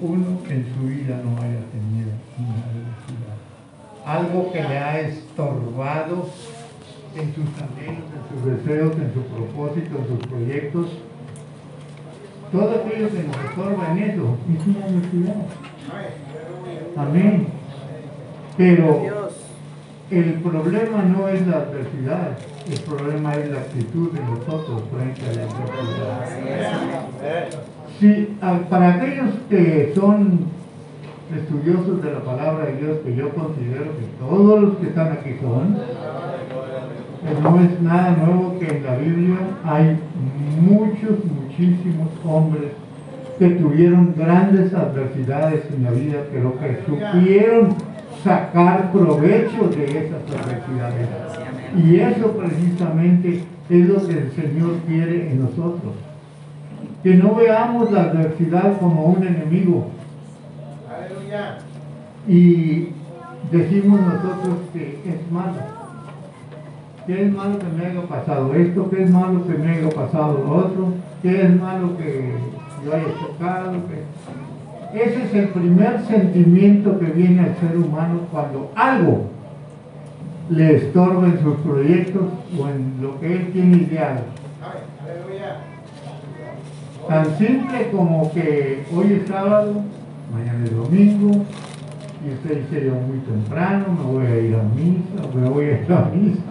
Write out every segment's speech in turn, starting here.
uno en su vida no haya tenido una adversidad. Algo que le ha estorbado en sus anhelos, en sus deseos, en su propósito, en sus proyectos. Todo aquello que nos estorba en eso es una adversidad. Amén. Pero el problema no es la adversidad, el problema es la actitud de nosotros frente a la adversidad. Sí, para aquellos que son estudiosos de la palabra de Dios, que yo considero que todos los que están aquí son, pues no es nada nuevo que en la Biblia hay muchos, muchísimos hombres que tuvieron grandes adversidades en la vida, pero que supieron sacar provecho de esas adversidades. Y eso precisamente es lo que el Señor quiere en nosotros. Que no veamos la adversidad como un enemigo. Y decimos nosotros que es malo. ¿Qué es malo que me haya pasado esto? ¿Qué es malo que me haya pasado lo otro? ¿Qué es malo que yo haya chocado? Ese es el primer sentimiento que viene al ser humano cuando algo le estorba en sus proyectos o en lo que él tiene ideado. Tan simple como que hoy es sábado, mañana es domingo, y usted dice yo muy temprano, me voy a ir a misa, me voy a ir a misa,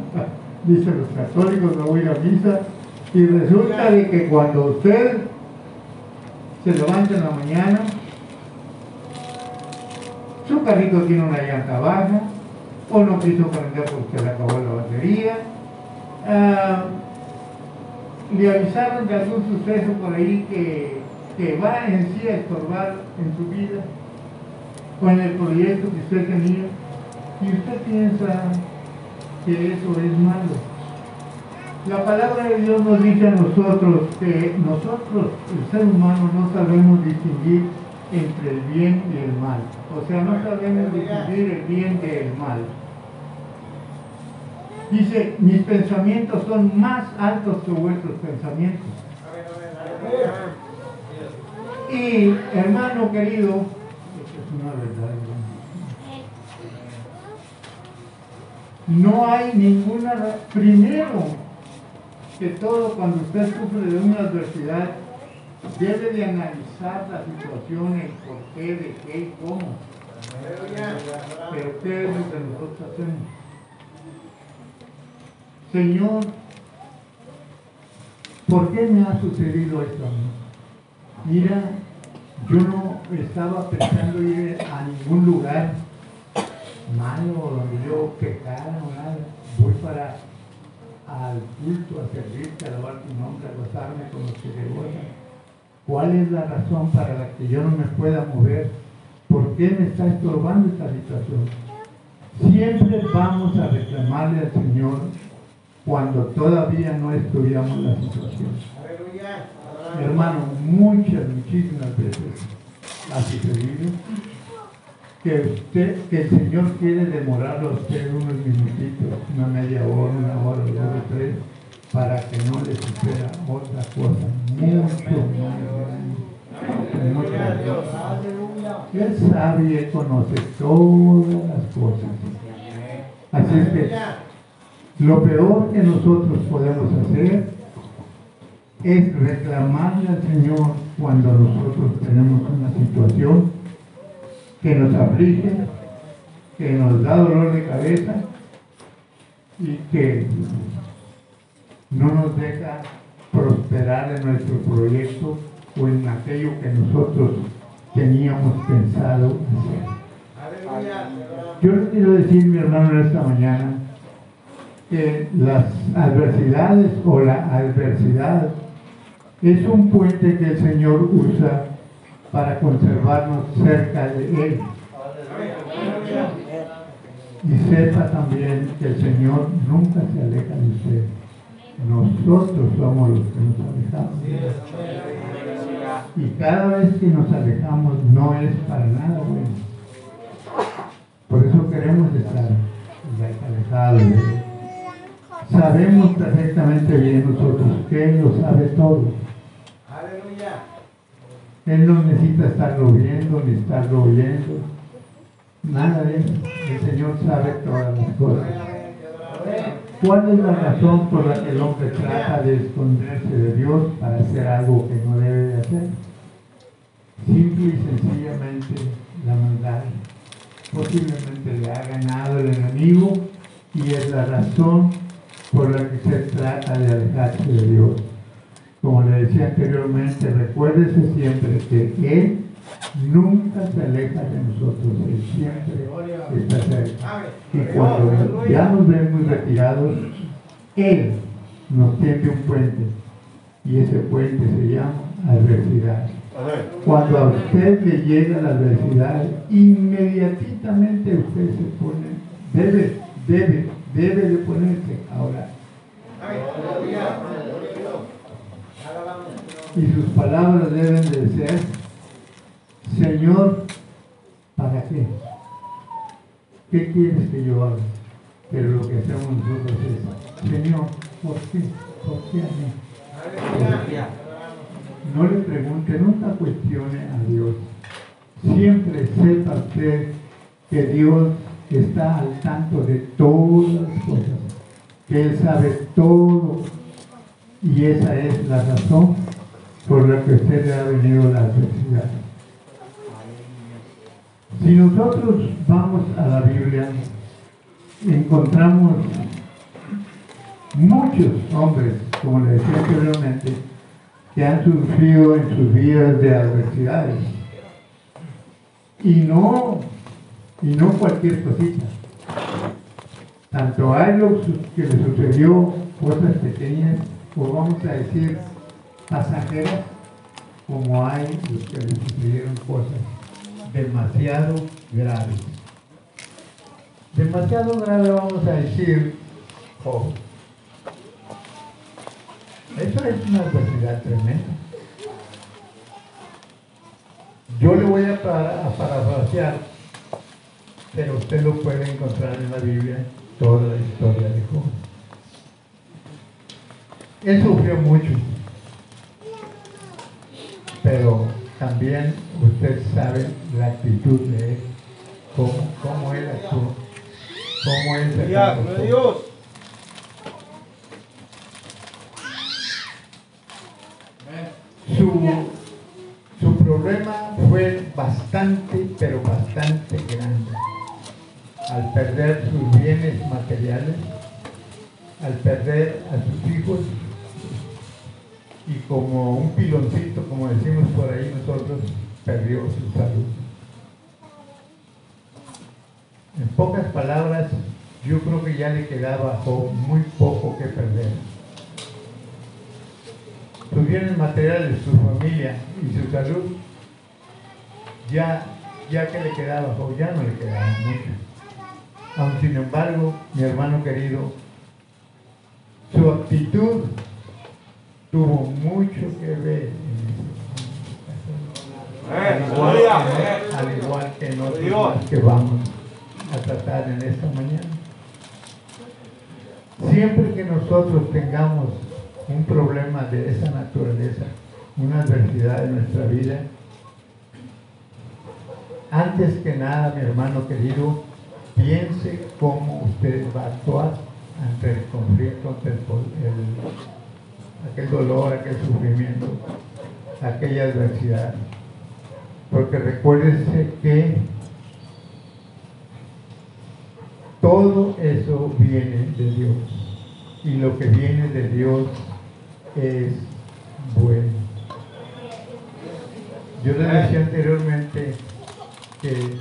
dicen los católicos, me voy a ir a misa, y resulta de que cuando usted se levanta en la mañana, su carrito tiene una llanta baja, o no quiso prender porque le acabó la batería, ah, le avisaron de algún suceso por ahí que, que va en sí a estorbar en su vida, con el proyecto que usted tenía, y usted piensa que eso es malo. La palabra de Dios nos dice a nosotros que nosotros, el ser humano, no sabemos distinguir entre el bien y el mal. O sea, no sabemos distinguir el bien del mal. Dice, mis pensamientos son más altos que vuestros pensamientos. Y hermano querido, es una verdad. No hay ninguna, primero que todo cuando usted sufre de una adversidad, debe de analizar la situación, el por qué, de qué y cómo. Pero ¿qué es lo que nosotros hacemos? Señor, ¿por qué me ha sucedido esto a mí? Mira, yo no estaba pensando ir a ningún lugar malo donde yo pecara o nada. Voy para al culto, a servirte, a alabar tu nombre, a gozarme con los que te gozan. ¿Cuál es la razón para la que yo no me pueda mover? ¿Por qué me está estorbando esta situación? Siempre vamos a reclamarle al Señor cuando todavía no estudiamos la situación. Hermano, muchas, muchísimas veces ha sucedido que usted, que el Señor quiere demorarlo a usted unos minutitos, una media hora, una hora, dos o tres, para que no le suceda otra cosa mucho más grande. Él sabe y conoce todas las cosas. Así es que lo peor que nosotros podemos hacer es reclamarle al Señor cuando nosotros tenemos una situación que nos aflige, que nos da dolor de cabeza y que no nos deja prosperar en nuestro proyecto o en aquello que nosotros teníamos pensado hacer. Yo le quiero decir, mi hermano, esta mañana, que las adversidades o la adversidad es un puente que el Señor usa para conservarnos cerca de Él. Y sepa también que el Señor nunca se aleja de usted. Nosotros somos los que nos alejamos. Y cada vez que nos alejamos no es para nada bueno. Por eso queremos estar alejados de Él. Sabemos perfectamente bien nosotros que Él lo sabe todo. Él no necesita estarlo viendo ni estarlo oyendo. Nada de eso. El Señor sabe todas las cosas. ¿Cuál es la razón por la que el hombre trata de esconderse de Dios para hacer algo que no debe de hacer? Simple y sencillamente la maldad. Posiblemente le ha ganado el enemigo y es la razón por la que se trata de alejarse de Dios. Como le decía anteriormente, recuérdese siempre que Él nunca se aleja de nosotros, Él siempre está cerca. Y cuando ya nos ven muy retirados, Él nos tiende un puente y ese puente se llama adversidad. Cuando a usted le llega la adversidad, inmediatamente usted se pone, debe, debe, debe de ponerse ahora. Y sus palabras deben de ser, Señor, ¿para qué? ¿Qué quieres que yo haga? Pero lo que hacemos nosotros es, Señor, ¿por qué? ¿Por qué a mí? No le pregunte, nunca cuestione a Dios. Siempre sepa usted que Dios está al tanto de todas las cosas, que Él sabe todo y esa es la razón por la que usted le ha venido la adversidad. Si nosotros vamos a la Biblia, encontramos muchos hombres, como le decía anteriormente, que han sufrido en sus vidas de adversidades. Y no, y no cualquier cosita. Tanto hay lo que le sucedió cosas pequeñas, o vamos a decir pasajeras, como hay los que le sucedieron cosas demasiado graves. Demasiado grave vamos a decir, oh, eso es una adversidad tremenda. Yo le voy a, parafrasear, pero usted lo puede encontrar en la Biblia, toda la historia de Job. Él sufrió mucho, pero también usted sabe la actitud de él, cómo, cómo él actuó, cómo él se comportó. Su, problema fue bastante, pero bastante grande. Al perder sus bienes materiales, al perder a sus hijos, y como un piloncito, como decimos por ahí nosotros, perdió su salud. En pocas palabras, yo creo que ya le quedaba muy poco que perder sus bienes materiales, su familia y su salud, ya, ya que le quedaba, ya no le quedaba mucho. Aun sin embargo, mi hermano querido, su actitud tuvo mucho que ver en al igual, que, al igual que nosotros que vamos a tratar en esta mañana. Siempre que nosotros tengamos un problema de esa naturaleza, una adversidad en nuestra vida, antes que nada, mi hermano querido, piense cómo usted va a actuar ante el conflicto, ante aquel dolor, aquel sufrimiento, aquella adversidad. Porque recuérdese que todo eso viene de Dios. Y lo que viene de Dios es bueno. Yo le decía anteriormente que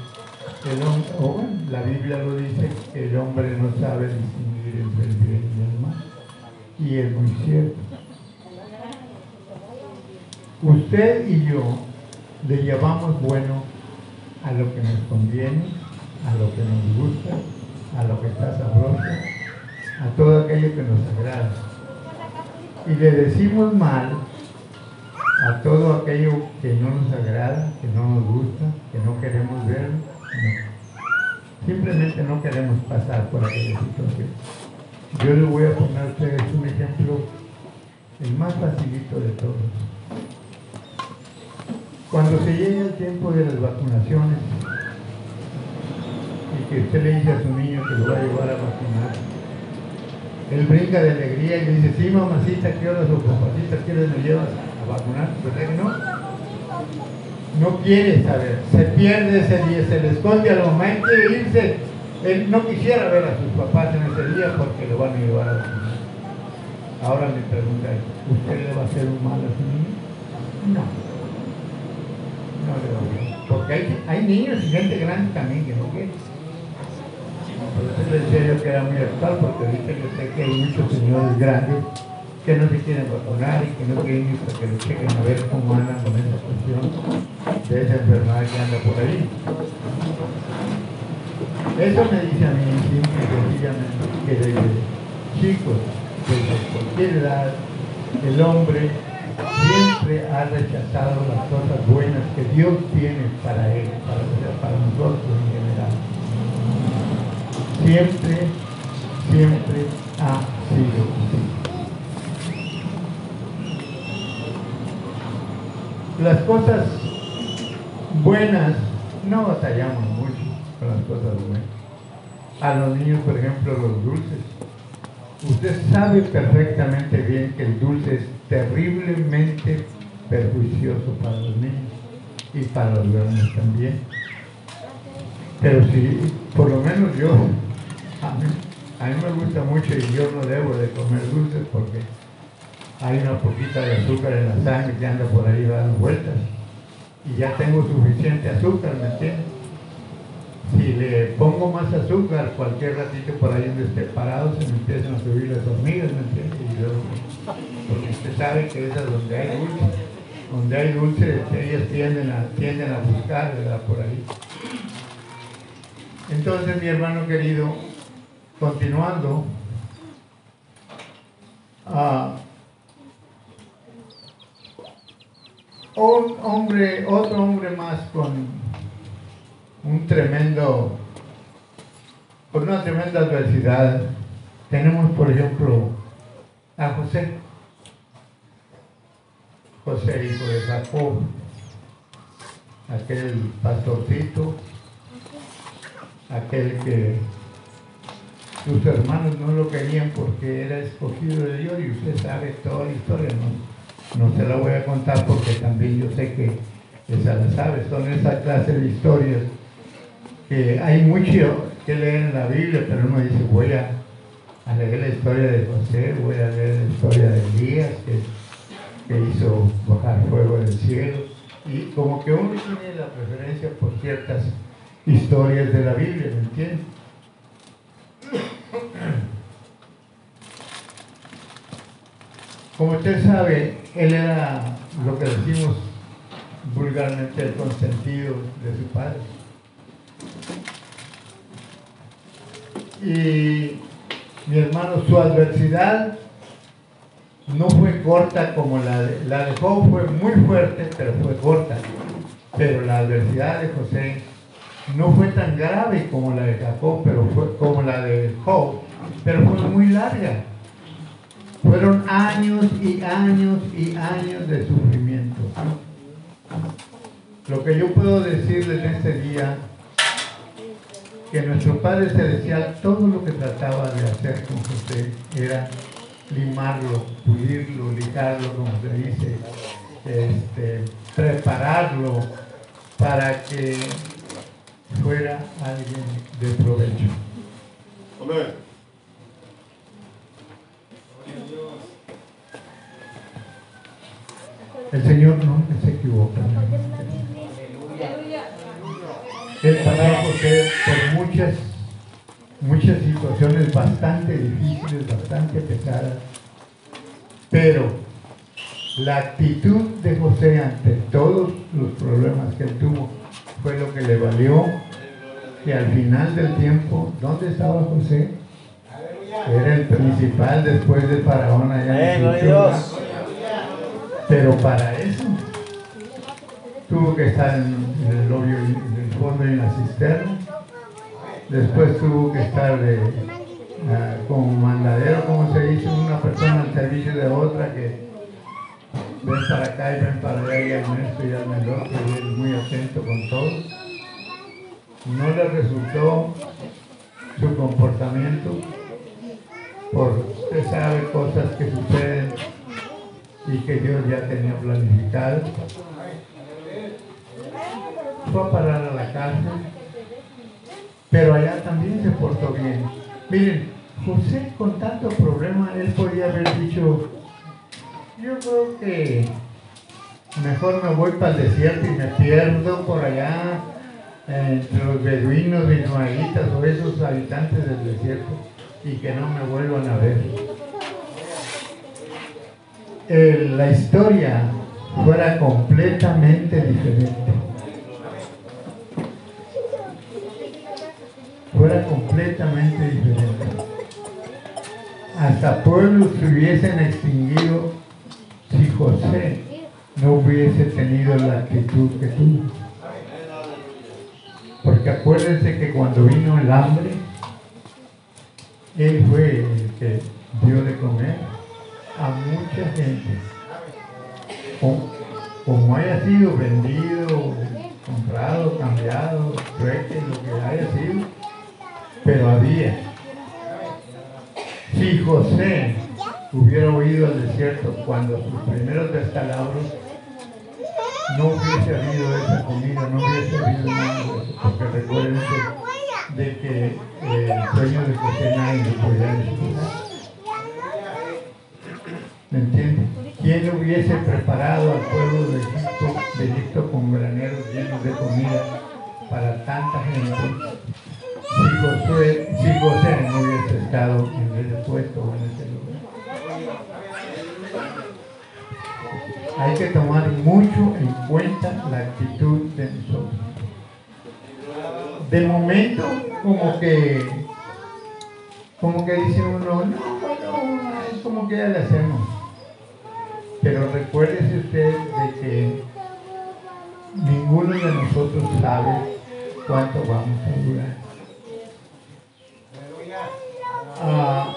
el hombre, la Biblia lo dice, el hombre no sabe distinguir entre el bien y el mal. Y es muy cierto. Usted y yo le llamamos bueno a lo que nos conviene, a lo que nos gusta, a lo que está sabroso, a todo aquello que nos agrada y le decimos mal a todo aquello que no nos agrada, que no nos gusta, que no queremos ver, Simplemente no queremos pasar por aquella situación. Yo les voy a poner a ustedes un ejemplo, el más facilito de todos. Cuando se llega el tiempo de las vacunaciones y que usted le dice a su niño que lo va a llevar a vacunar, él brinca de alegría y le dice, sí mamacita, ¿qué hora o papacita quieres me llevas a vacunar? ¿Verdad que no? No quiere saber, se pierde ese día, se le esconde a la mamá quiere irse. Él no quisiera ver a sus papás en ese día porque lo van a llevar a vacunar. Ahora me pregunta, ¿usted le va a hacer un mal a su niño? No no le Porque hay, hay niños y gente grande también que no quieren. Por eso les decía yo que era muy actual, porque ahorita yo sé que hay muchos señores grandes que no se quieren vacunar y que no quieren para que lo chequen a ver cómo andan con esa cuestión de esa enfermedad que anda por ahí. Eso me dice a mí simple y que desde chicos, desde cualquier edad, el hombre siempre ha rechazado las cosas buenas que Dios tiene para él, para, para nosotros en general. Siempre, siempre ha sido así. Las cosas buenas no batallamos mucho con las cosas buenas. A los niños, por ejemplo, los dulces. Usted sabe perfectamente bien que el dulce es terriblemente perjuicioso para los niños y para los grandes también. Pero si, por lo menos yo, a mí, a mí me gusta mucho y yo no debo de comer dulces porque hay una poquita de azúcar en la sangre que anda por ahí dando vueltas y ya tengo suficiente azúcar, ¿me entiendes? Si le pongo más azúcar, cualquier ratito por ahí donde esté parado se me empiezan a subir las hormigas, ¿me entiendes? Y yo, porque usted sabe que esas donde hay dulce, donde hay dulce, ellas tienden a, tienden a buscar, ¿verdad? Por ahí. Entonces, mi hermano querido, continuando, uh, un hombre, otro hombre más con un tremendo, con una tremenda adversidad. Tenemos, por ejemplo, a José. José, hijo de Jacob, aquel pastorcito, aquel que sus hermanos no lo querían porque era escogido de Dios y usted sabe toda la historia, no, no se la voy a contar porque también yo sé que esa la sabe, son esa clase de historias que hay mucho que leer en la Biblia, pero uno dice, voy a, leer la historia de José, voy a leer la historia de Elías, que, que hizo bajar fuego del cielo, y como que uno tiene la preferencia por ciertas historias de la Biblia, ¿me entiendes? Como usted sabe, él era lo que decimos vulgarmente el consentido de su padre. Y mi hermano, su adversidad no fue corta como la de, la de Job, fue muy fuerte, pero fue corta. Pero la adversidad de José no fue tan grave como la de Jacob, pero fue como la de Job, pero fue muy larga. Fueron años y años y años de sufrimiento. Lo que yo puedo decirles en este día que nuestro Padre Celestial todo lo que trataba de hacer con José era limarlo, pulirlo, lijarlo, como se dice, este, prepararlo para que fuera alguien de provecho. Amén. El Señor no se equivoca. Él pasó por muchas, muchas situaciones bastante difíciles, bastante pesadas, pero la actitud de José ante todos los problemas que él tuvo fue lo que le valió que al final del tiempo, ¿dónde estaba José? Era el principal después de Faraón allá en Pero para eso tuvo que estar en, el novio fondo en la cisterna. Después tuvo que estar de, uh, como mandadero, como se dice, una persona al servicio de otra que ven para acá y ven para allá y al maestro y al menor, que es muy atento con todos. No le resultó su comportamiento por usted sabe cosas que suceden y que Dios ya tenía planificado. Fue a parar a la cárcel, pero allá también se portó bien. Miren, José con tanto problema, él podía haber dicho, yo creo que mejor me voy para el desierto y me pierdo por allá entre los beduinos, ismaelitas o esos habitantes del desierto y que no me vuelvan a ver. La historia fuera completamente diferente. Fuera completamente diferente. Hasta pueblos se hubiesen extinguido si José no hubiese tenido la actitud que tuvo. Porque acuérdense que cuando vino el hambre, él fue el que dio de comer a mucha gente. Como, haya sido vendido, comprado, cambiado, trueque, lo que haya sido, pero había. Si José hubiera huido al desierto cuando sus primeros descalabros, no hubiese habido esa comida, no hubiese habido nada porque recuerden de que eh, el sueño de José nadie lo podía disfrutar. ¿Me entiendes? ¿Quién hubiese preparado al pueblo de Egipto, de Egipto con graneros llenos de comida para tanta gente? Si José, si no hubiese estado en ese puesto o en ese lugar. Hay que tomar mucho en cuenta la actitud de nosotros de momento como que como que dice uno, no, no, es como que ya le hacemos. Pero recuérdese usted de que ninguno de nosotros sabe cuánto vamos a durar. Ah,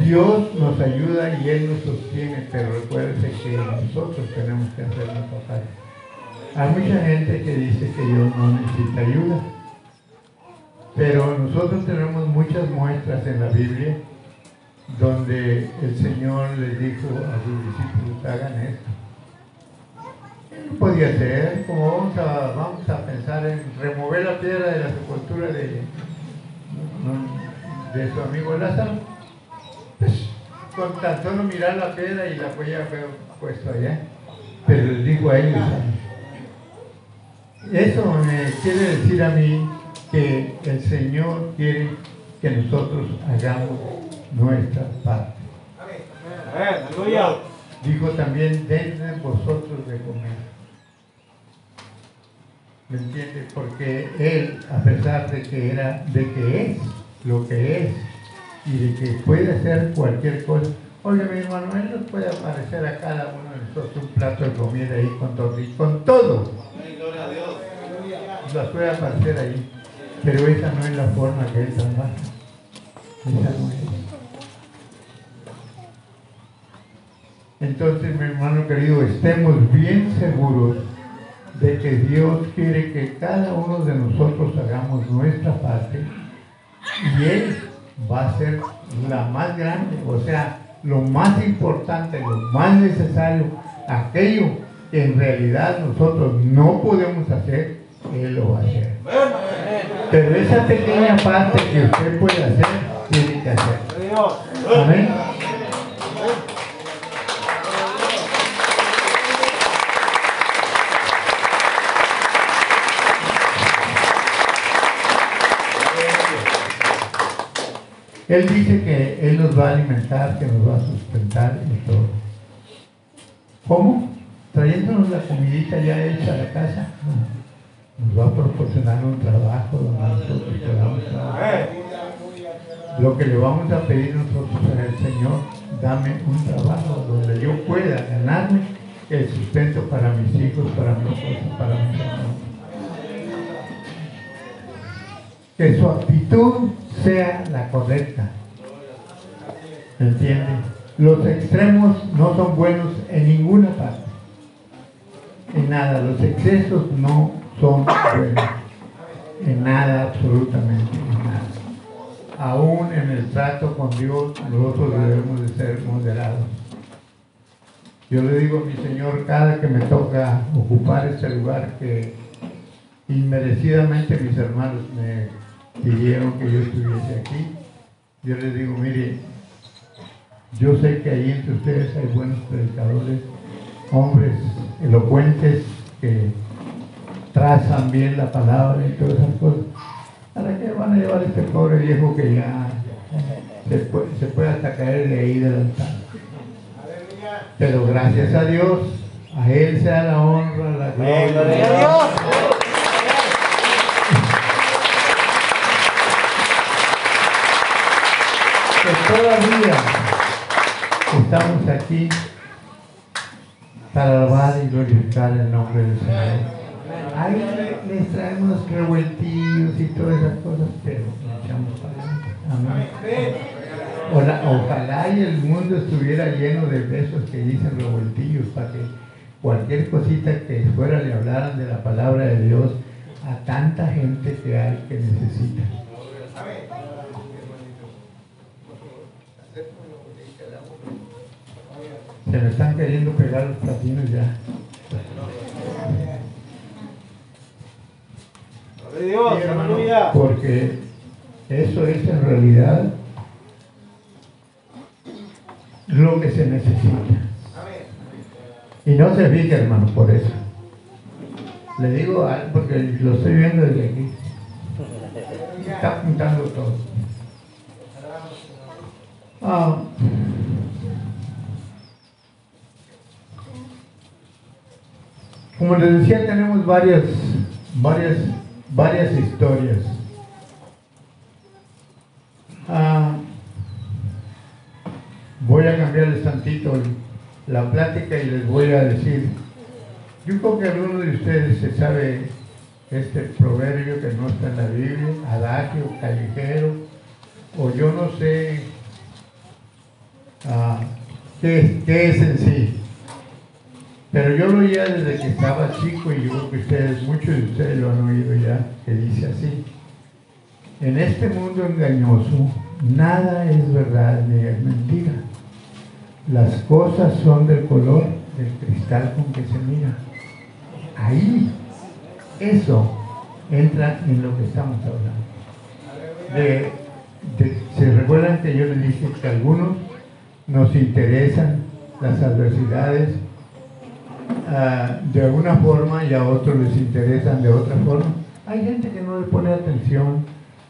Dios nos ayuda y Él nos sostiene, pero recuérdese que nosotros tenemos que hacer nuestra parte. Hay mucha gente que dice que Dios no necesita ayuda. Pero nosotros tenemos muchas muestras en la Biblia donde el Señor les dijo a sus discípulos, hagan esto. ¿Qué podía ser? Como vamos a, vamos a pensar en remover la piedra de la sepultura de, de su amigo Lázaro. Pues, con tan solo mirar la piedra y la podía haber puesto allá. Pero les dijo a ellos, eso me quiere decir a mí que el Señor quiere que nosotros hagamos nuestra parte. Dijo también, denle vosotros de comer. ¿Me entiende? Porque Él, a pesar de que era, de que es lo que es, y de que puede hacer cualquier cosa, oye mi hermano, Él nos puede aparecer a cada uno de nosotros un plato de comida ahí con todo, y con todo. Nos puede aparecer ahí. Pero esa no es la forma que Él trabaja. Esa no es. Entonces, mi hermano querido, estemos bien seguros de que Dios quiere que cada uno de nosotros hagamos nuestra parte y Él va a ser la más grande, o sea, lo más importante, lo más necesario, aquello que en realidad nosotros no podemos hacer, Él lo va a hacer. Pero esa pequeña parte que usted puede hacer, tiene que hacer. Amén. Él dice que Él nos va a alimentar, que nos va a sustentar y todo. ¿Cómo? Trayéndonos la comidita ya hecha a la casa nos va a proporcionar un trabajo donde. Lo que le vamos a pedir nosotros al Señor, dame un trabajo donde yo pueda ganarme el sustento para mis hijos, para mi esposa, para mis hermanos. Que su actitud sea la correcta. ¿Me entiende? Los extremos no son buenos en ninguna parte. en nada, los excesos no son buenos, en nada, absolutamente, en nada. Aún en el trato con Dios, nosotros debemos de ser moderados. Yo le digo a mi Señor cada que me toca ocupar este lugar que inmerecidamente mis hermanos me pidieron que yo estuviese aquí, yo les digo, mire, yo sé que ahí entre ustedes hay buenos predicadores, hombres elocuentes que trazan bien la palabra y todas esas cosas. ¿Para qué van a llevar a este pobre viejo que ya se puede, hasta caer de ahí del altar? Pero gracias a Dios, a Él sea la honra, la gloria. a Dios! Todavía estamos aquí para alabar y glorificar el nombre del Señor. Ahí les traemos revueltillos y todas esas cosas, pero echamos para adelante. Amén. Ojalá y el mundo estuviera lleno de besos que dicen revueltillos para que cualquier cosita que fuera le hablaran de la palabra de Dios a tanta gente que hay que necesita. Se me están queriendo pegar los platinos ya. Dios, porque eso es en realidad lo que se necesita. Y no se fije, hermano, por eso. Le digo porque lo estoy viendo desde aquí. Está apuntando todo. Ah. Como les decía, tenemos varias, varias, varias historias. Ah, voy a cambiarles tantito la plática y les voy a decir, yo creo que alguno de ustedes se sabe este proverbio que no está en la Biblia, adagio, callejero, o yo no sé ah, qué, qué es en sí. Pero yo lo oía desde que estaba chico y yo creo que ustedes, muchos de ustedes lo han oído ya, que dice así. En este mundo engañoso, nada es verdad ni es mentira. Las cosas son del color del cristal con que se mira. Ahí, eso entra en lo que estamos hablando. se recuerdan que yo les dije que algunos nos interesan las adversidades Ah, de alguna forma y a otros les interesan de otra forma. Hay gente que no le pone atención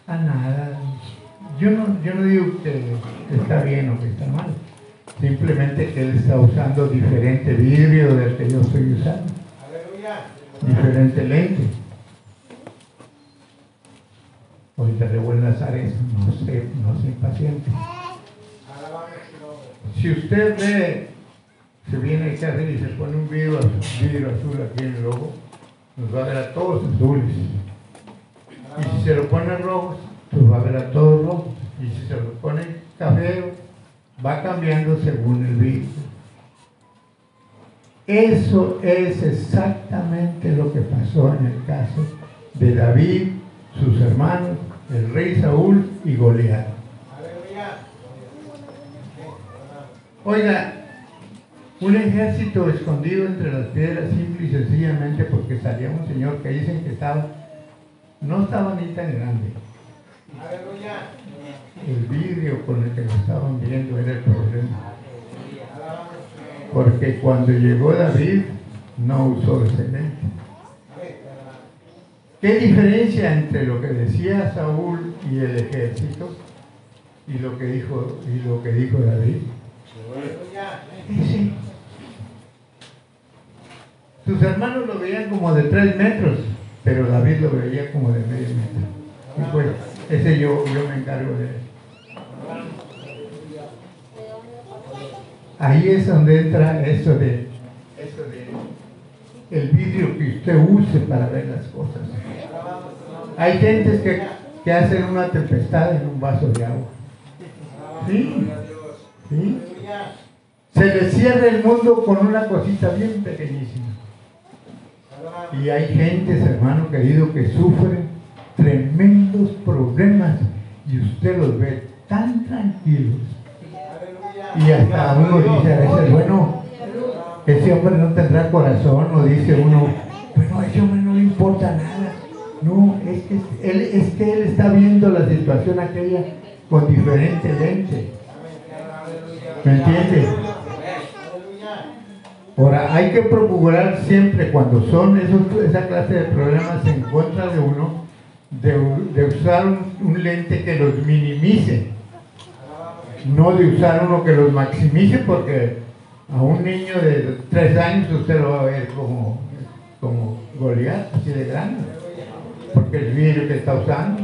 a nada. Yo no, yo no digo que está bien o que está mal. Simplemente que él está usando diferente vidrio del que yo estoy usando. Diferente lente. Hoy te revuelve a eso, no sé, no sé paciente. Si usted ve se viene a hacer y se pone un vidrio, azul aquí en el logo, nos va a ver a todos azules. Y si se lo pone rojos, pues va a ver a todos rojos. Y si se lo pone café, va cambiando según el vidrio. Eso es exactamente lo que pasó en el caso de David, sus hermanos, el rey Saúl y Goliat. Oiga, un ejército escondido entre las piedras, simple y sencillamente porque salía un señor que dicen que estaba, no estaba ni tan grande. El vidrio con el que lo estaban viendo era el problema. Porque cuando llegó David, no usó ese lente. ¿Qué diferencia entre lo que decía Saúl y el ejército y lo que dijo, y lo que dijo David? Sí. Sus hermanos lo veían como de tres metros, pero David lo veía como de medio metro. Y pues, ese yo, yo me encargo de él. Ahí es donde entra eso de, eso de el vidrio que usted use para ver las cosas. Hay gentes que, que hacen una tempestad en un vaso de agua. ¿Sí? ¿Sí? Se les cierra el mundo con una cosita bien pequeñísima. Y hay gentes, hermano querido, que sufren tremendos problemas y usted los ve tan tranquilos. Y hasta uno dice a veces, bueno, ese hombre no tendrá corazón, o dice uno, bueno, a ese hombre no le importa nada. No, es que él, es que él está viendo la situación aquella con diferente lente. ¿Me entiende? Ahora, hay que procurar siempre cuando son esos, esa clase de problemas en contra de uno, de, usar un, lente que los minimice, no de usar uno que los maximice, porque a un niño de tres años usted lo va a ver como, como Goliat, así de grande, porque el vidrio que está usando.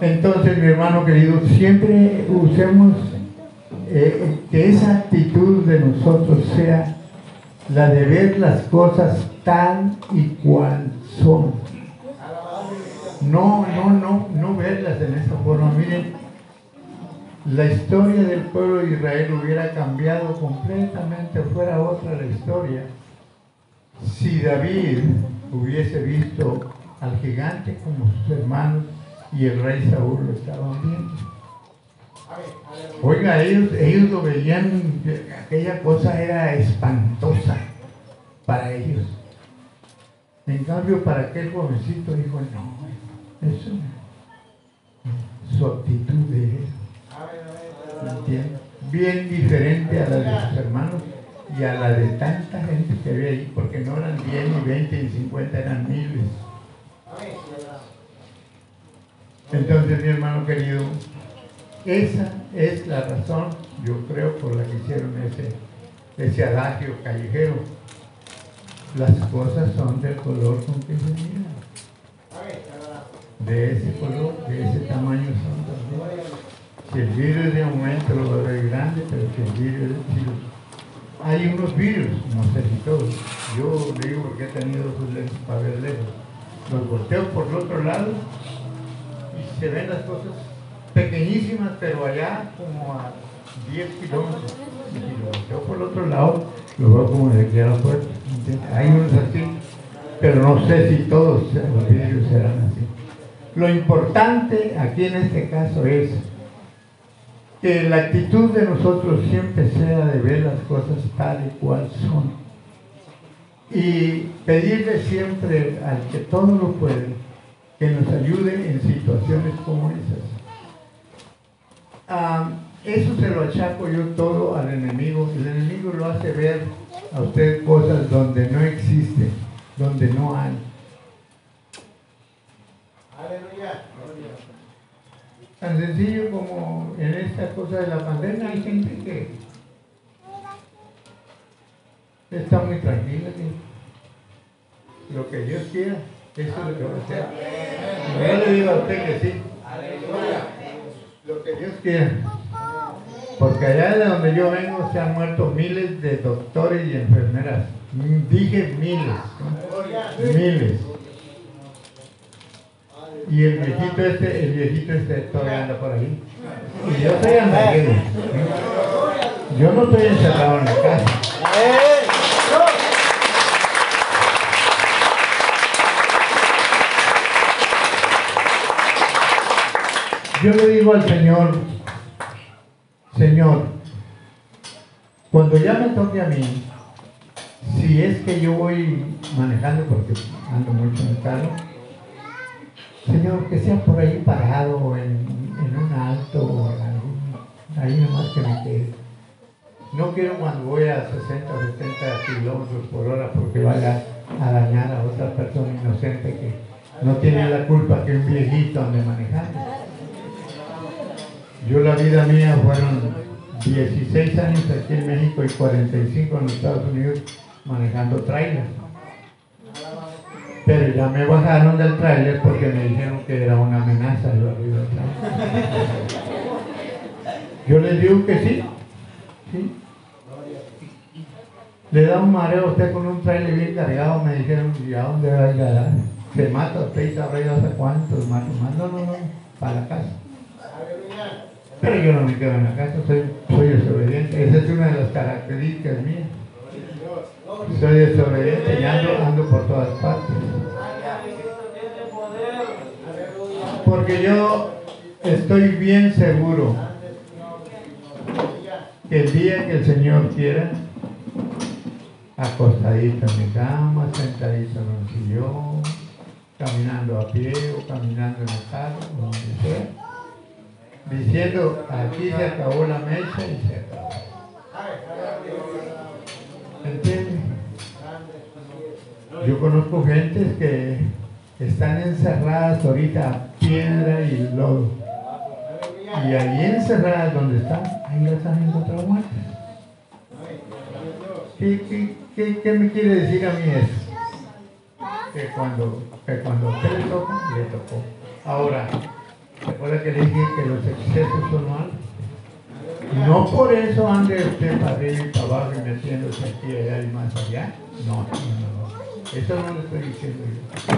Entonces, mi hermano querido, siempre usemos eh, que esa actitud de nosotros sea la de ver las cosas tal y cual son. No, no, no, no verlas en esa forma. Miren, la historia del pueblo de Israel hubiera cambiado completamente, fuera otra la historia, si David hubiese visto al gigante como sus hermanos y el rey Saúl lo estaban viendo. Oiga, ellos, ellos lo veían, aquella cosa era espantosa para ellos. En cambio, para aquel jovencito dijo, no, eso su actitud de él. Bien diferente a la de sus hermanos y a la de tanta gente que había ahí, porque no eran 10 ni 20 ni 50, eran miles. Entonces, mi hermano querido, esa es la razón, yo creo, por la que hicieron ese, ese adagio callejero. Las cosas son del color con que se miran. De ese color, de ese tamaño son también. Si el vidrio es de lo va a ver grande, pero si el vidrio es de hay unos virus, no sé si todos. Yo digo porque he tenido sus lentes para ver lejos. Los volteo por el otro lado y se ven las cosas pequeñísimas, pero allá como a 10 kilómetros. Y volteo por el otro lado, lo veo como de aquí a la. Hay unos así, pero no sé si todos los vidrios serán así. Lo importante aquí en este caso es que la actitud de nosotros siempre sea de ver las cosas tal y cual son. Y pedirle siempre al que todo lo puede, que nos ayude en situaciones como esas. Ah, eso se lo achaco yo todo al enemigo. El enemigo lo hace ver a usted cosas donde no existen, donde no hay. Aleluya. Tan sencillo como en esta cosa de la pandemia hay gente que está muy tranquila. Lo que Dios quiera, eso es lo que va a hacer. Yo le digo a usted que sí. Lo que Dios quiera. Porque allá de donde yo vengo se han muerto miles de doctores y enfermeras. Dije miles. Miles. Y el viejito este, el viejito este todavía anda por ahí. Y yo estoy andando. Yo no estoy encerrado en la casa. Yo le digo al Señor, Señor, cuando ya me toque a mí, si es que yo voy manejando, porque ando mucho en el carro, Señor, que sea por ahí parado en, en un alto o en algún, ahí nomás que me quede. No quiero cuando voy a 60 o 70 kilómetros por hora porque vaya a dañar a otra persona inocente que no tiene la culpa que un viejito ande manejando. Yo la vida mía fueron 16 años aquí en México y 45 en Estados Unidos manejando trailers. Pero ya me bajaron del tráiler porque me dijeron que era una amenaza yo arriba Yo les digo que sí. ¿sí? Le da un mareo a usted con un tráiler bien cargado, me dijeron, ¿y a dónde va a ir Se mata usted y arriba hace cuántos más. No, no, no, para la casa. Pero yo no me quedo en la casa, soy, soy desobediente. Esa es una de las características mías. Soy desobediente y ando, ando por todas partes. Porque yo estoy bien seguro que el día que el Señor quiera, acostadito en mi cama, sentadito en un sillón, caminando a pie o caminando en el carro, donde sea, diciendo, aquí se acabó la mecha y se acabó. ¿Entiendes? Yo conozco gentes que están encerradas ahorita a piedra y lodo. Y ahí encerradas donde están, ahí las han encontrado muertas. ¿Qué, qué, qué, me quiere decir a mí eso? Que cuando, que cuando usted le toca, le tocó. Ahora, recuerda que le dije que los excesos son malos. No por eso ande usted para arriba y para abajo y metiéndose aquí allá y más allá. No, no, no. Eso no lo estoy diciendo yo.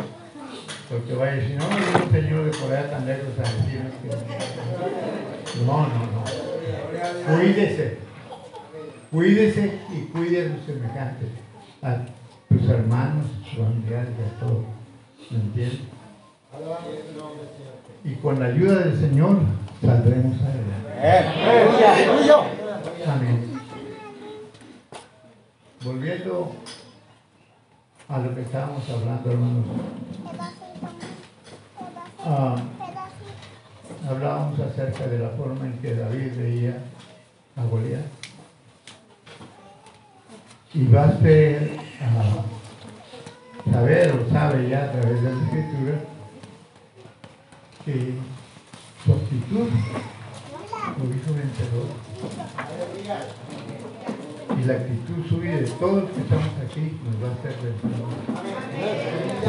Porque vaya a decir, no, hay un señor de por allá tan lejos a decirme que. No, no, no. Cuídese. Cuídese y cuide a sus semejantes, a tus hermanos, tus familiares, a todos. ¿Me entiendes? Y con la ayuda del Señor saldremos adelante. Amén. Volviendo a lo que estábamos hablando, hermanos. Ah, hablábamos acerca de la forma en que David veía a Goliat. Y va a saber o sabe ya a través de la escritura que su actitud lo hizo vencedor. Y la actitud suya de todos los que estamos aquí nos va a hacer vencedores.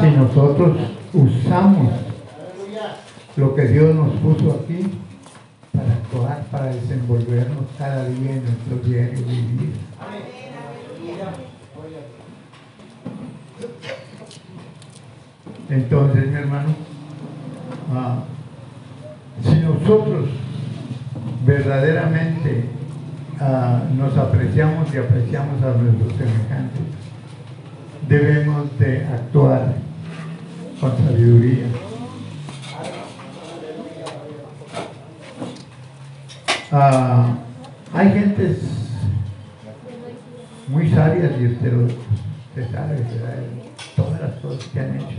Si nosotros usamos lo que Dios nos puso aquí para actuar, para desenvolvernos cada día en nuestro diario vivir. Entonces, mi hermano, ah, si nosotros verdaderamente ah, nos apreciamos y apreciamos a nuestros semejantes, debemos de actuar con sabiduría. Ah, hay gentes muy sabias y usted, lo, sabe, todas las cosas que han hecho.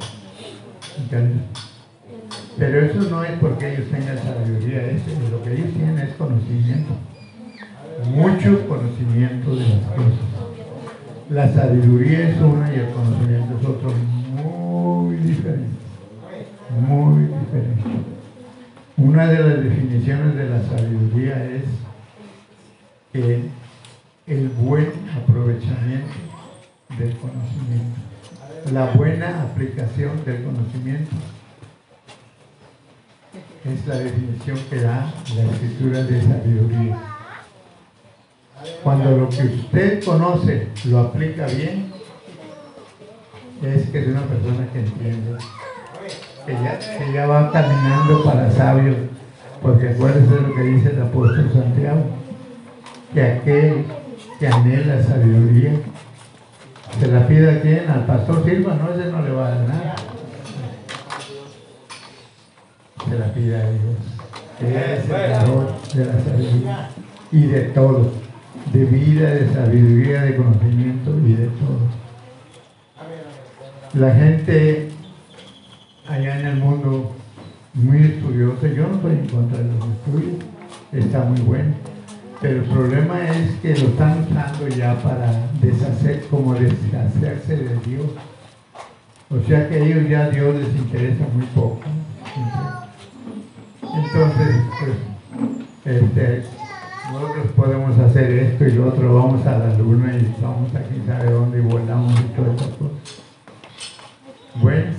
Pero eso no es porque ellos tengan sabiduría, es, lo que ellos tienen es conocimiento. Mucho conocimiento de las cosas. La sabiduría es una y el conocimiento es otro muy diferente. Muy diferente. Una de las definiciones de la sabiduría es el buen aprovechamiento del conocimiento, la buena aplicación del conocimiento es la definición que da la escritura de sabiduría. Cuando lo que usted conoce lo aplica bien, es que es una persona que entiende, que ya, va caminando para sabio, porque acuérdense de lo que dice el apóstol Santiago, que aquel que anhela sabiduría, se la pide a quien, al pastor Silva, no, ese no le va a dar nada a Dios. Él es el dador de la sabiduría y de todo, de vida, de sabiduría, de conocimiento y de todo. La gente allá en el mundo muy estudiosa, yo no estoy en contra de los estudios, está muy bueno, pero el problema es que lo están usando ya para deshacer, como deshacerse de Dios. O sea que ellos ya Dios les interesa muy poco. Entonces, pues, este, nosotros podemos hacer esto y lo otro, vamos a la luna y vamos a quién sabe dónde y volamos y todas esas cosas. Bueno,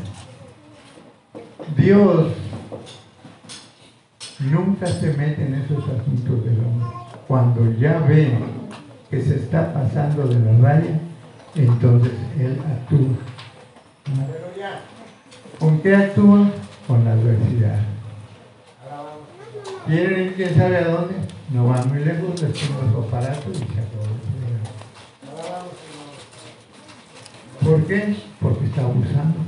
Dios nunca se mete en esos asuntos del hombre. Cuando ya ve que se está pasando de la raya, entonces Él actúa. ¿Con qué actúa? Con la adversidad. ¿Quieren ir quién sabe a dónde? No van muy lejos, les pongo los aparatos y se acabó. qué? Porque está abusando.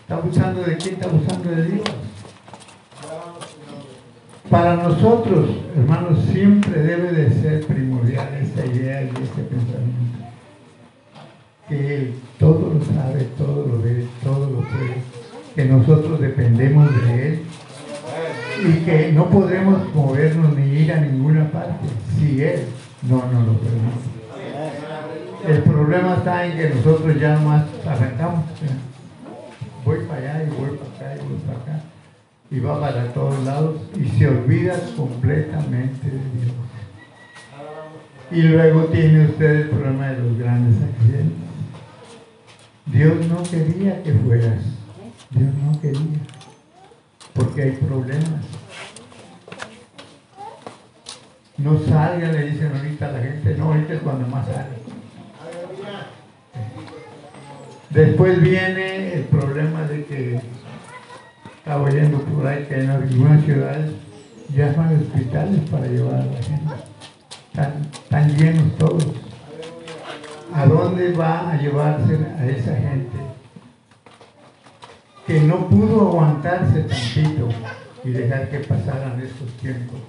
¿Está abusando de quién? Está abusando de Dios. Para nosotros, hermanos, siempre debe de ser primordial esta idea y este pensamiento. Que Él todo lo sabe, todo lo ve, todo lo puede. Que nosotros dependemos de Él y que no podemos movernos ni ir a ninguna parte si Él no nos lo permite. El problema está en que nosotros ya más arrancamos. Voy para allá y voy para acá y voy para acá. Y va para todos lados y se olvida completamente de Dios. Y luego tiene usted el problema de los grandes accidentes. Dios no quería que fueras. Dios no quería. Porque hay problemas. No salga, le dicen ahorita a la gente, no, ahorita es cuando más sale. Después viene el problema de que estaba oyendo por ahí que en algunas ciudades ya son hospitales para llevar a la gente. Están, llenos todos. ¿A dónde va a llevarse a esa gente que no pudo aguantarse tantito y dejar que pasaran estos tiempos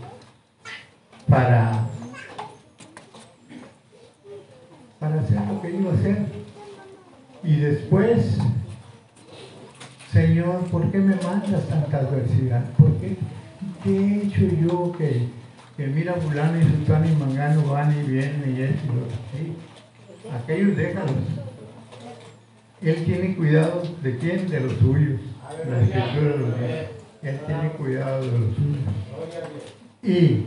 para, para hacer lo que iba a hacer? Y después, Señor, ¿por qué me mandas tanta adversidad? ¿Por qué? ¿Qué he hecho yo que, que mira fulano y sultano y mangano van y vienen y esto y lo ¿sí? Aquellos déjalos. Él tiene cuidado de quién? De los suyos. La escritura lo dice. Él tiene cuidado de los suyos. Y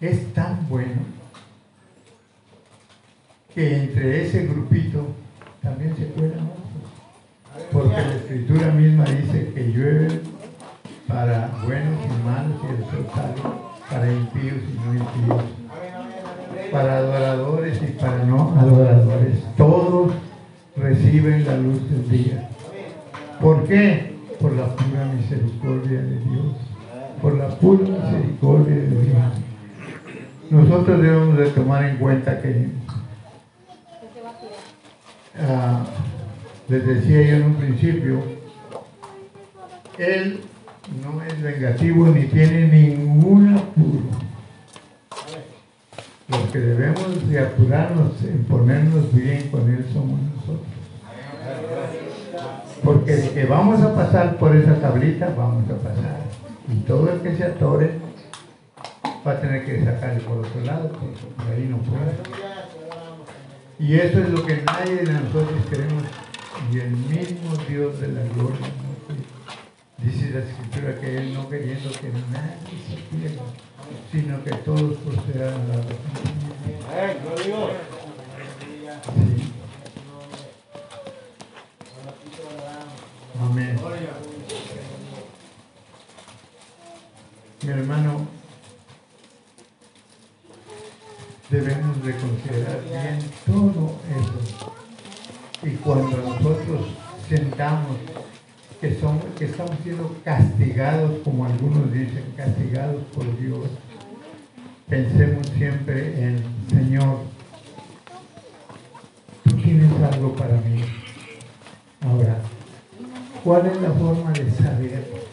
es tan bueno que entre ese grupito también se cuelan otros. Porque la escritura misma dice que llueve para buenos y malos y el sol sale para impíos y no impíos. Para adoradores y para no adoradores. Todos reciben la luz del día. ¿Por qué? Por la pura misericordia de Dios. Por la pura misericordia de Dios. Nosotros debemos de tomar en cuenta que Ah, les decía yo en un principio, él no es vengativo ni tiene ningún apuro. Los que debemos de apurarnos en ponernos bien con él somos nosotros. Porque de que vamos a pasar por esa tablita, vamos a pasar. Y todo el que se atore va a tener que sacarle por otro lado, porque ahí no puede. Y eso es lo que nadie de nosotros queremos. Y el mismo Dios de la gloria dice la escritura que Él no queriendo que nadie se pierda, sino que todos procedan a la. Amén. Mi hermano, debemos de considerar bien todo eso. Y cuando nosotros sentamos que, son, que estamos siendo castigados, como algunos dicen, castigados por Dios, pensemos siempre en, Señor, tú tienes algo para mí. Ahora, ¿cuál es la forma de saber?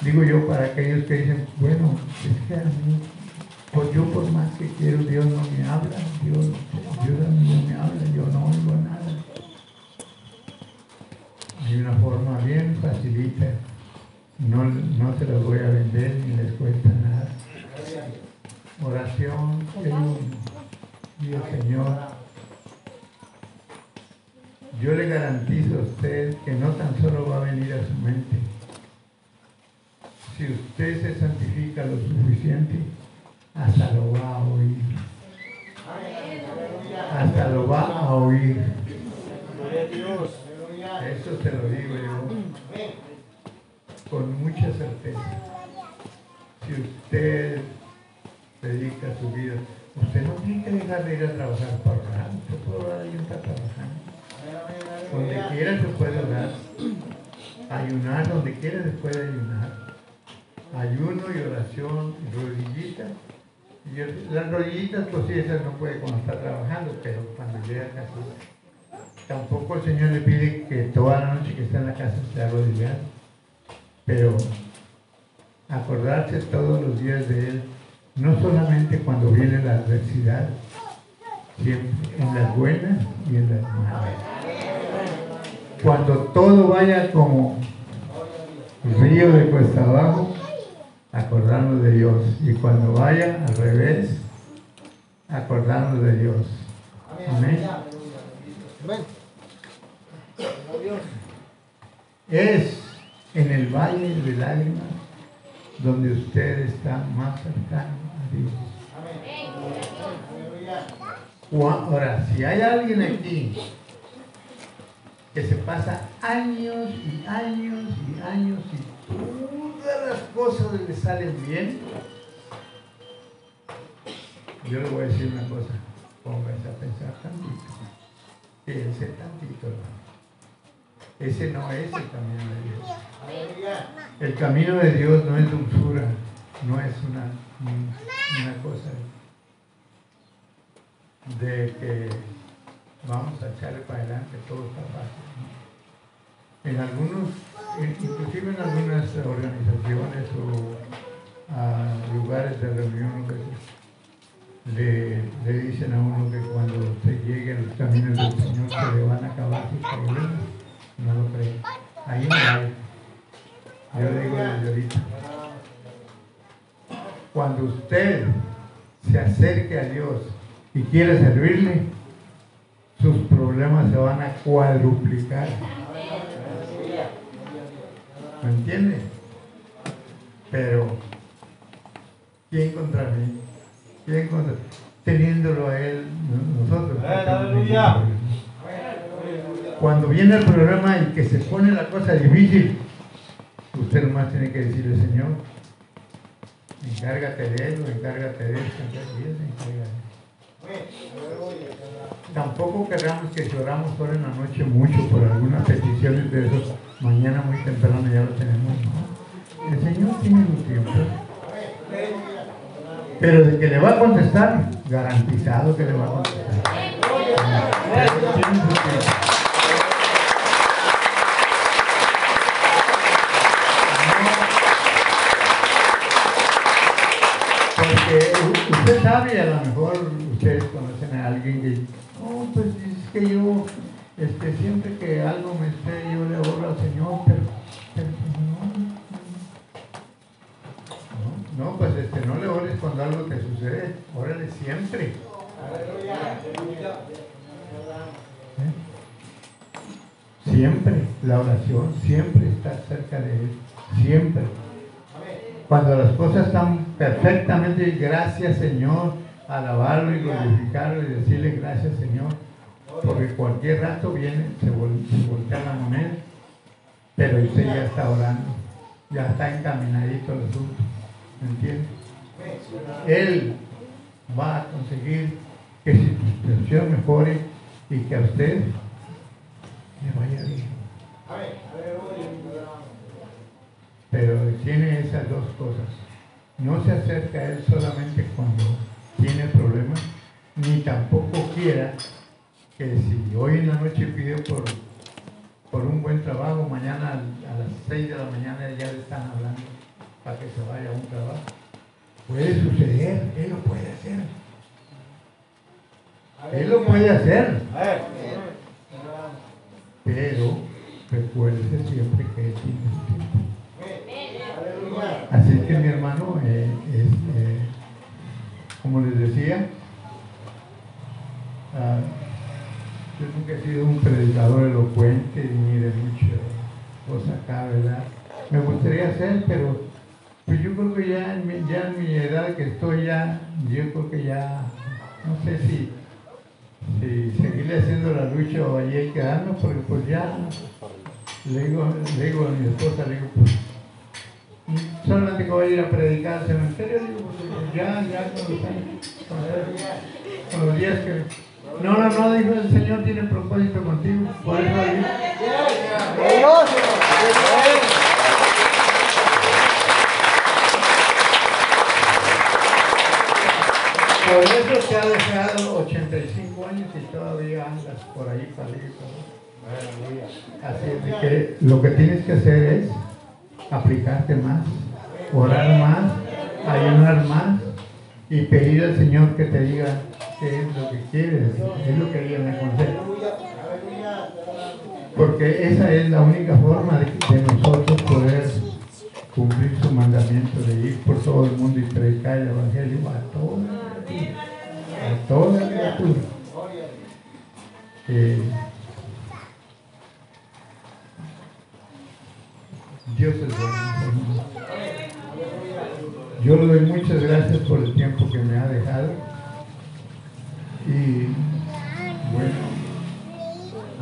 Digo yo para aquellos que dicen, bueno, es que a mí pues yo por más que quiero, Dios no me habla, Dios, Dios no me habla, yo no oigo nada. Hay una forma bien facilita, no, no se las voy a vender ni les cuesta nada. Oración, Dios Señor, yo le garantizo a usted que no tan solo va a venir a su mente, si usted se santifica lo suficiente, hasta lo va a oír. Hasta lo va a oír. Eso te lo digo yo con mucha certeza. Si usted dedica su vida, usted no tiene que dejar de ir a trabajar para orar. Usted puede orar y está trabajando. Donde quiera se puede orar. Ayunar donde quiera se puede ayunar. Ayuno y oración rodillita y las rodillitas, pues sí, esas no puede cuando está trabajando, pero cuando llega a casa, Tampoco el Señor le pide que toda la noche que esté en la casa se haga de pero acordarse todos los días de Él, no solamente cuando viene la adversidad, siempre en las buenas y en las malas. Cuando todo vaya como río de cuesta abajo, acordarnos de Dios. Y cuando vaya al revés, acordarnos de Dios. Amén. Es en el valle de lágrimas donde usted está más cercano a Dios. Ahora, si hay alguien aquí que se pasa años y años y años y todas las cosas le salen bien, yo le voy a decir una cosa, póngase a pensar tantito, piense tantito, Ese no es el camino de Dios. El camino de Dios no es dulzura, no es una, una cosa de que vamos a echarle para adelante, todo está fácil. En algunos, inclusive en algunas organizaciones o ah, lugares de reunión, le, le, dicen a uno que cuando se llegue a los caminos del Señor se le van a acabar sus problemas. No lo creo. Ahí no hay. Yo digo desde ahorita. Cuando usted se acerque a Dios y quiere servirle, sus problemas se van a cuadruplicar. ¿Me entiende? Pero, ¿quién contra mí? ¿Quién contra Teniéndolo a Él, nosotros. Cuando viene el problema y que se pone la cosa difícil, usted nomás tiene que decirle, Señor, encárgate de él, encárgate de esto, encárgate Tampoco queramos que lloramos ahora en la noche mucho por algunas peticiones de esos. Mañana muy temprano ya lo tenemos. El Señor tiene su tiempo. Pero de que le va a contestar, garantizado que le va a contestar. Porque usted sabe, a lo mejor ustedes conocen a alguien que pues es que yo, este, siempre que algo me esté, yo le oro al Señor, pero, pero no, no. pues este, no le ores cuando algo te sucede, órale siempre. ¿Eh? Siempre, la siempre está cerca de Él, siempre. Cuando las cosas están perfectamente, gracias Señor, alabarlo y glorificarlo y decirle gracias Señor, porque cualquier rato viene, se, voltea la moneda, pero usted ya está orando, ya está encaminadito el asunto, ¿me entiende? Él va a conseguir que su situación mejore y que a usted le vaya bien. Pero tiene esas dos cosas. No se acerca a él solamente cuando tiene problemas, ni tampoco quiera que si hoy en la noche pide por, por un buen trabajo, mañana a las 6 de la mañana ya le están hablando para que se vaya a un trabajo. Puede suceder, él lo puede hacer. Él lo puede hacer. Pero recuerde siempre que él tiene tiempo. Así que mi hermano, eh, eh, como les decía, ah, yo nunca he sido un predicador elocuente ni de mucha cosa acá, ¿verdad? Me gustaría ser, pero pues yo creo que ya en, mi, ya en mi edad que estoy ya, yo creo que ya, no sé si, si seguirle haciendo la lucha o allí quedarnos, porque pues ya, le digo, le digo a mi esposa, le digo, pues, solamente que voy a ir a predicar al cementerio, digo, pues ya, ya los años, con los días que... No, no, no, dijo el Señor tiene propósito contigo. Por eso Por eso te ha dejado 85 años y todavía andas por ahí para arriba. Así que lo que tienes que hacer es aplicarte más, orar más, ayunar más y pedir al Señor que te diga qué es lo que quieres, es lo que ella me aconseja. Porque esa es la única forma de, nosotros poder cumplir su mandamiento de ir por todo el mundo y predicar el Evangelio a toda a toda criatura. Eh, Dios es bueno. Yo le doy muchas gracias por el tiempo que me ha dejado. Y bueno,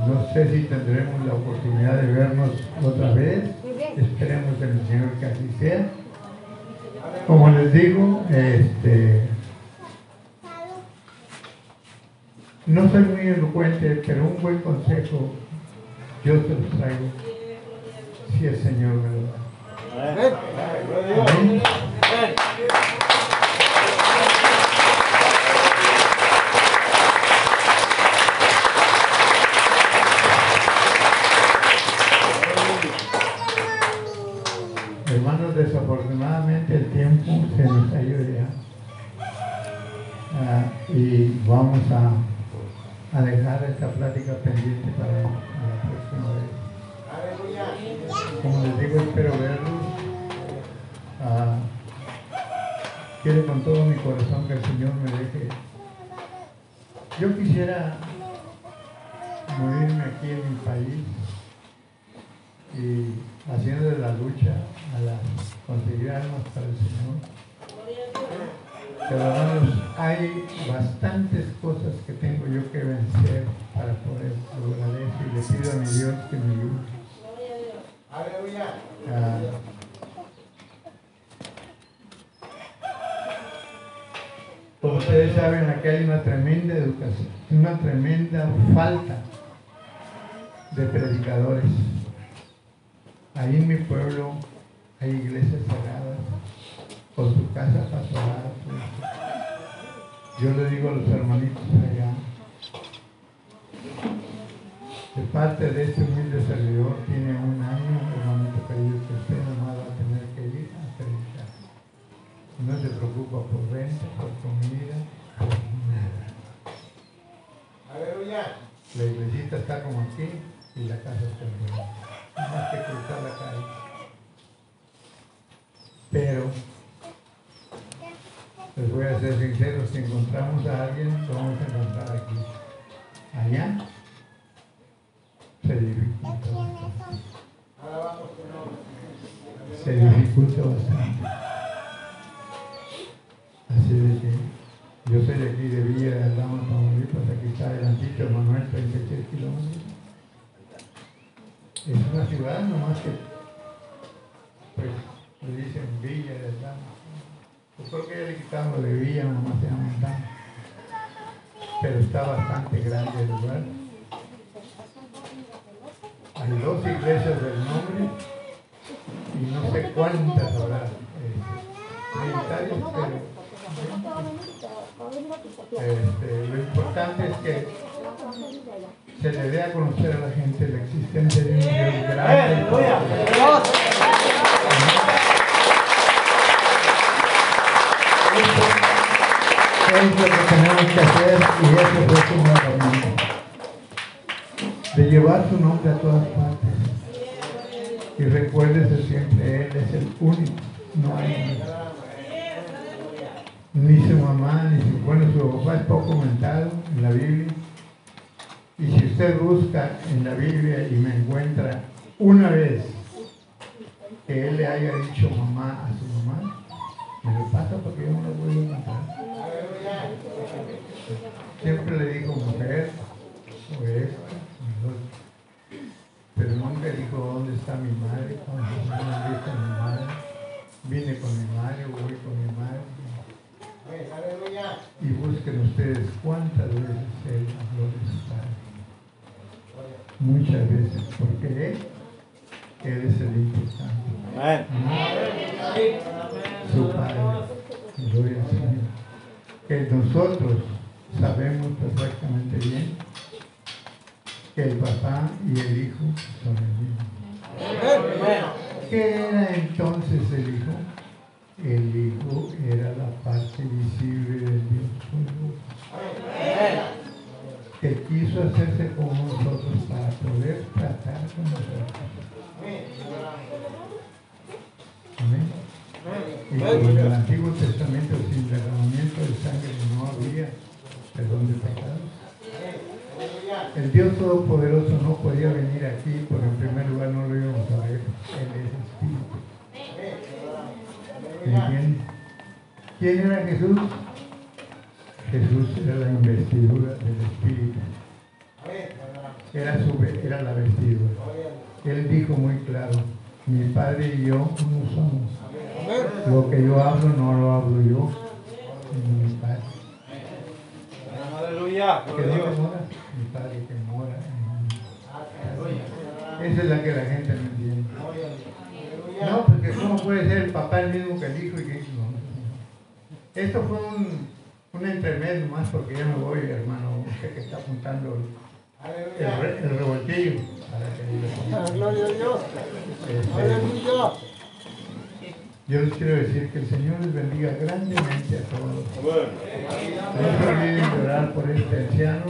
no sé si tendremos la oportunidad de vernos otra vez. Esperemos en el Señor que así sea. Como les digo, este, no soy muy elocuente, pero un buen consejo yo se los traigo si el Señor corazón que el Señor me deje. Yo quisiera morirme aquí en mi país y haciendo la lucha a la conseguir almas para el Señor. Pero hermanos, hay bastantes cosas que tengo yo que vencer para poder lograr eso y le pido a mi Dios que me ayude. Ah, como ustedes saben, aquí hay una tremenda educación, una tremenda falta de predicadores. Ahí en mi pueblo hay iglesias cerradas, con su casa pastoral. pues. Yo le digo a los hermanitos allá, de parte de este humilde servidor, tiene un No se preocupa por renta, por comida, por nada. La iglesita está como aquí y la casa está allá. No más que cruzar la calle. Pero, les voy a ser sincero, si encontramos a alguien, lo vamos a encontrar aquí. Allá se dificulta. Se dificulta bastante. Así de que yo soy de aquí de Villa de Aldama, Tamaulipas, aquí está adelantito, Manuel, 36 kilómetros. Es una ciudad nomás que, pues, le dicen Villa de Aldama. Yo creo que ya le quitamos de Villa, nomás se llama Aldama. Pero está bastante grande el lugar. Hay dos iglesias del nombre y no sé cuántas habrá eh, pero este, lo importante es que se le dé a conocer a la gente la existencia de un Dios grande. es lo que tenemos que hacer y eso es su mandamiento. De llevar su nombre a todas partes. Y recuérdese siempre, Él es el único, no hay ni su mamá, ni su, bueno, su papá es poco comentado en la Biblia. Y si usted busca en la Biblia y me encuentra una vez que él le haya dicho mamá a su mamá, me lo pasa porque yo no lo puedo encontrar. Siempre le dijo mujer, o esto, pero nunca dijo dónde está mi madre, está mi madre. Vine con mi madre, voy con mi madre. Y busquen ustedes cuántas veces Él habló de su Padre. Muchas veces, porque Él, Él es el importante. Su Padre. Gloria al Señor. Que nosotros sabemos perfectamente bien que el papá y el hijo son el mismo. ¿Qué era entonces el hijo? El hijo era la parte visible del Dios que quiso hacerse con nosotros para poder tratar con nosotros. Amén. Y como en el Antiguo Testamento sin derramamiento de sangre no había perdón de pecados. El Dios Todopoderoso no podía venir aquí porque en primer lugar no lo íbamos a ver. Él ¿Quién era Jesús? Jesús era la investidura del Espíritu. Era, su, era la vestidura. Él dijo muy claro, mi Padre y yo uno somos. Lo que yo hablo no lo hablo yo, sino mi Padre. Aleluya. ¿Que dónde mora? Mi Padre que mora en mí. Esa es la que la gente no entiende. No, porque ¿cómo puede ser el papá el mismo que el hijo y que no? Esto fue un, un entremedio más porque ya me voy, hermano, usted que está apuntando el, el, re- el revoltillo. Para que diga. Gloria a Dios. Aleluya. yo les quiero decir que el Señor les bendiga grandemente a todos. No se olviden de orar por este anciano.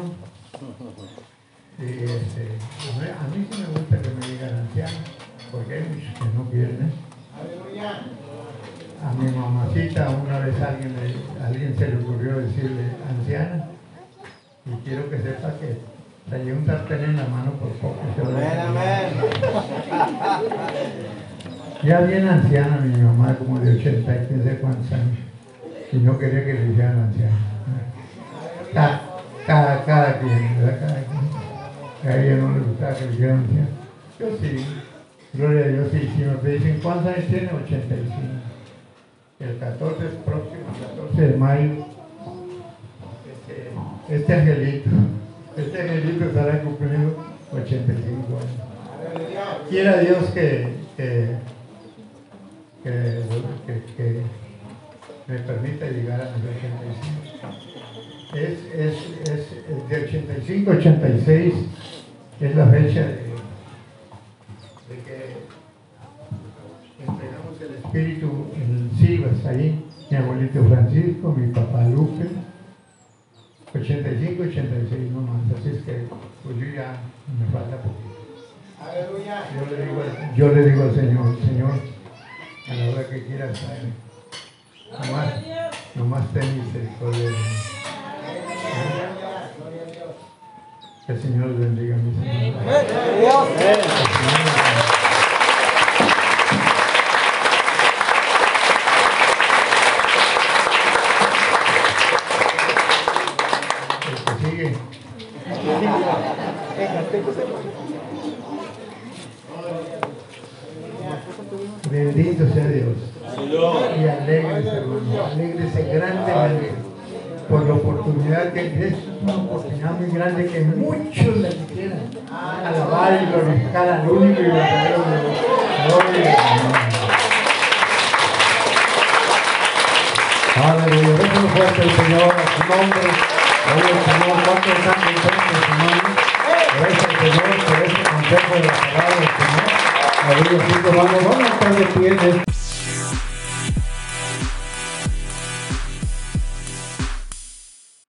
Y este, a, mí, a mí sí me gusta que me digan anciano, porque hay muchos que no quieren. A mi mamacita una vez alguien, le- alguien se le ocurrió decirle anciana. Y quiero que sepa que traía un sartén en la mano por poco. se lo. Ya bien anciana mi mamá, como de 80 y quién sé cuántos años. Y no quería que le hicieran anciana. Cada, cada, cada quien, ¿verdad? Cada quien. A ella no le gustaba que le hicieran anciana. Yo sí. Gloria a Dios, sí. Si me dicen cuántos años tiene, 85. El 14 próximo, 14 de mayo, este, este angelito, este angelito estará cumpliendo 85 años. Quiera Dios que, que, que, que- me permita llegar a mis 85. Es, es, es, de 85 86 es la fecha de que entregamos el espíritu en Silvas, ahí, mi abuelito Francisco, mi papá Lupe, 85, 86 nomás, así es que pues yo ya me falta poquito. Yo le digo, al- yo le digo al Señor, Señor, a la hora que quieras traerme, nomás, nomás ten misericordia. Que el Señor bendiga, mi Señor. El que sigue. Bendito sea Dios. Y alegres, hermano. Alegres grandemente por la oportunidad que es una oportunidad muy grande que muchos le quisieran alabar y glorificar al único y verdadero. Aleluya. Déjame fuerte el Señor a su nombre. Oye, Señor, ¿cuántos están contentos, hermano? Gracias al Señor por este consejo de la palabra del Señor. Aleluya, hermano. Vamos a estar de pie este-